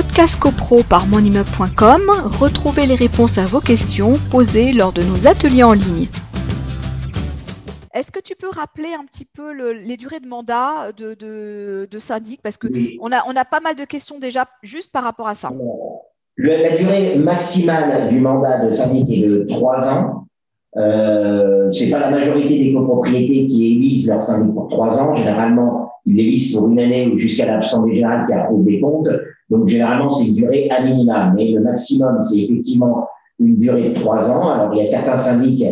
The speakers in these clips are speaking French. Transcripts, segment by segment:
Podcast CoPro par monimmeuble.com, retrouvez les réponses à vos questions posées lors de nos ateliers en ligne. Est-ce que tu peux rappeler un petit peu les durées de mandat de, syndic? Parce qu'on on, a, on a pas mal de questions déjà juste par rapport à ça. la durée maximale du mandat de syndic est de 3 ans. Euh, c'est pas la majorité des copropriétés qui élisent leur syndic pour 3 ans. Généralement, ils l'élisent pour une année ou jusqu'à l'Assemblée générale qui approuve des comptes. Donc, généralement, c'est une durée à minima. Mais le maximum, c'est effectivement une durée de 3 ans. Alors, il y a certains syndics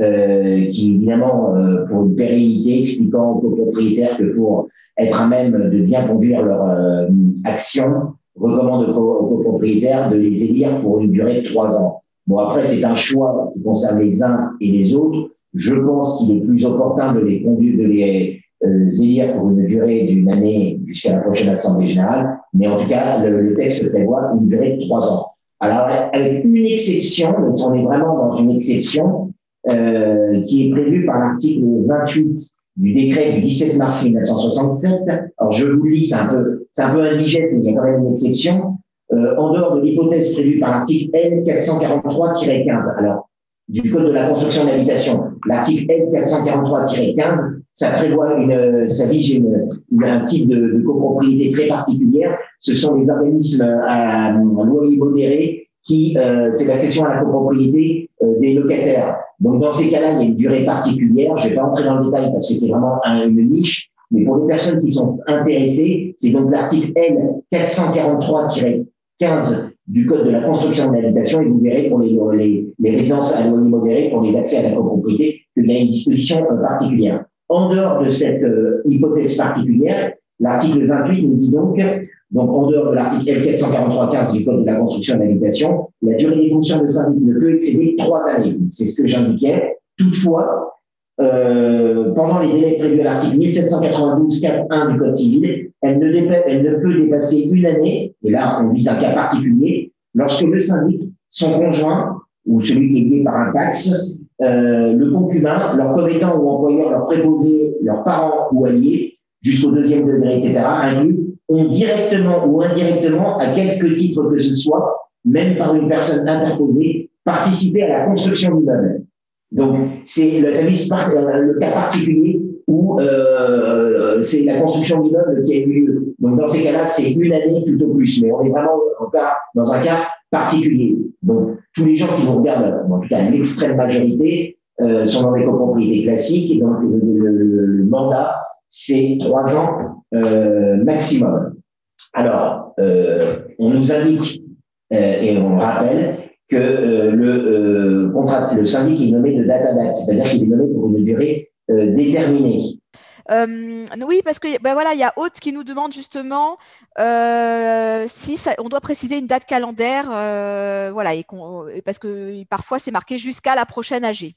euh, qui, évidemment, euh, pour une pérennité, expliquant aux copropriétaires que pour être à même de bien conduire leur euh, action, recommandent aux copropriétaires de les élire pour une durée de trois ans. Bon, après, c'est un choix qui concerne les uns et les autres. Je pense qu'il est plus opportun de les conduire, de les élire pour une durée d'une année jusqu'à la prochaine Assemblée générale. Mais en tout cas, le, le texte prévoit une durée de trois ans. Alors, avec une exception, mais on est vraiment dans une exception, euh, qui est prévu par l'article 28 du décret du 17 mars 1967. Alors je vous lis, c'est un peu, c'est un peu indigeste, mais il y a quand même une exception. Euh, en dehors de l'hypothèse prévue par l'article L 443-15. Alors du code de la construction d'habitation, l'article L 443-15, ça prévoit une, ça vise une, un type de, de, copropriété très particulière. Ce sont les organismes à, loyer modéré qui, euh, c'est l'accession à la copropriété euh, des locataires. Donc, dans ces cas-là, il y a une durée particulière. Je vais pas entrer dans le détail parce que c'est vraiment une niche. Mais pour les personnes qui sont intéressées, c'est donc l'article L 443-15 du Code de la construction de l'habitation et vous verrez pour les, les, les résidences à loyer modéré, pour les accès à la copropriété, qu'il y a une disposition euh, particulière. En dehors de cette euh, hypothèse particulière, l'article 28 nous dit donc donc, en dehors de l'article L443-15 du Code de la construction de l'habitation, la durée des fonctions de syndic ne peut excéder trois années. C'est ce que j'indiquais. Toutefois, euh, pendant les délais prévus à l'article 1792-4.1 du Code civil, elle ne, elle ne peut dépasser une année, et là on vise un cas particulier, lorsque le syndic, son conjoint, ou celui qui est lié par un taxe, euh, le concubin, leur commettant ou employeur, leur préposé, leurs parents ou alliés, jusqu'au deuxième degré, etc., inclus ont directement ou indirectement, à quelque titre que ce soit, même par une personne interposée, participé à la construction du meuble. Donc, c'est le service, le cas particulier où euh, c'est la construction d'immeuble qui a eu lieu. Donc, dans ces cas-là, c'est une année plutôt plus, mais on est vraiment dans un cas particulier. Donc, tous les gens qui nous regardent, en tout cas l'extrême majorité, euh, sont dans des copropriétés classiques, et donc le mandat, c'est trois ans euh, maximum. Alors, euh, on nous indique euh, et on rappelle que le contrat, le syndic est nommé de date à date, c'est-à-dire qu'il est nommé pour une durée déterminée. oui, parce que ben voilà, il y a Haute qui nous demande justement si ça, on doit préciser une date calendaire, voilà, et parce que parfois c'est marqué jusqu'à la prochaine AG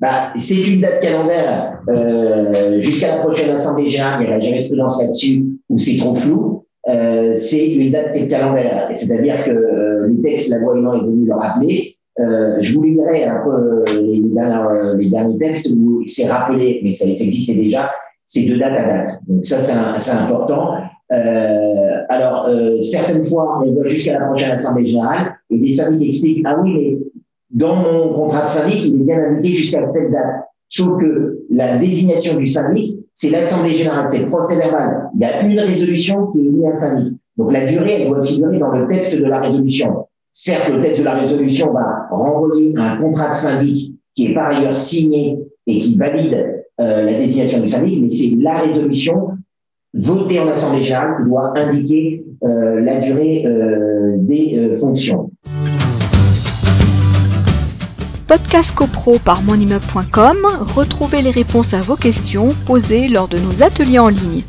bah, c'est une date calendaire euh, jusqu'à la prochaine Assemblée générale. Il y a la jurisprudence là-dessus où c'est trop flou. Euh, c'est une date calendaire. C'est-à-dire que euh, les textes, la loi est venu le rappeler. Euh, je vous lirai un peu les, derniers, les derniers textes où c'est rappelé, mais ça, existait déjà, c'est de date à date. Donc ça, c'est important. Euh, alors, certaines fois, on va jusqu'à la prochaine Assemblée générale et des qui expliquent, ah oui, mais dans mon contrat de syndic, il est bien indiqué jusqu'à telle date. Sauf que la désignation du syndic, c'est l'Assemblée générale, c'est le procès verbal. Il y a une résolution qui est liée à un syndic. Donc la durée, elle doit figurer dans le texte de la résolution. Certes, le texte de la résolution va renvoyer un contrat de syndic qui est par ailleurs signé et qui valide euh, la désignation du syndic, mais c'est la résolution votée en Assemblée générale qui doit indiquer euh, la durée euh, des fonctions. Podcast CoPro par monimmeuble.com, retrouvez les réponses à vos questions posées lors de nos ateliers en ligne.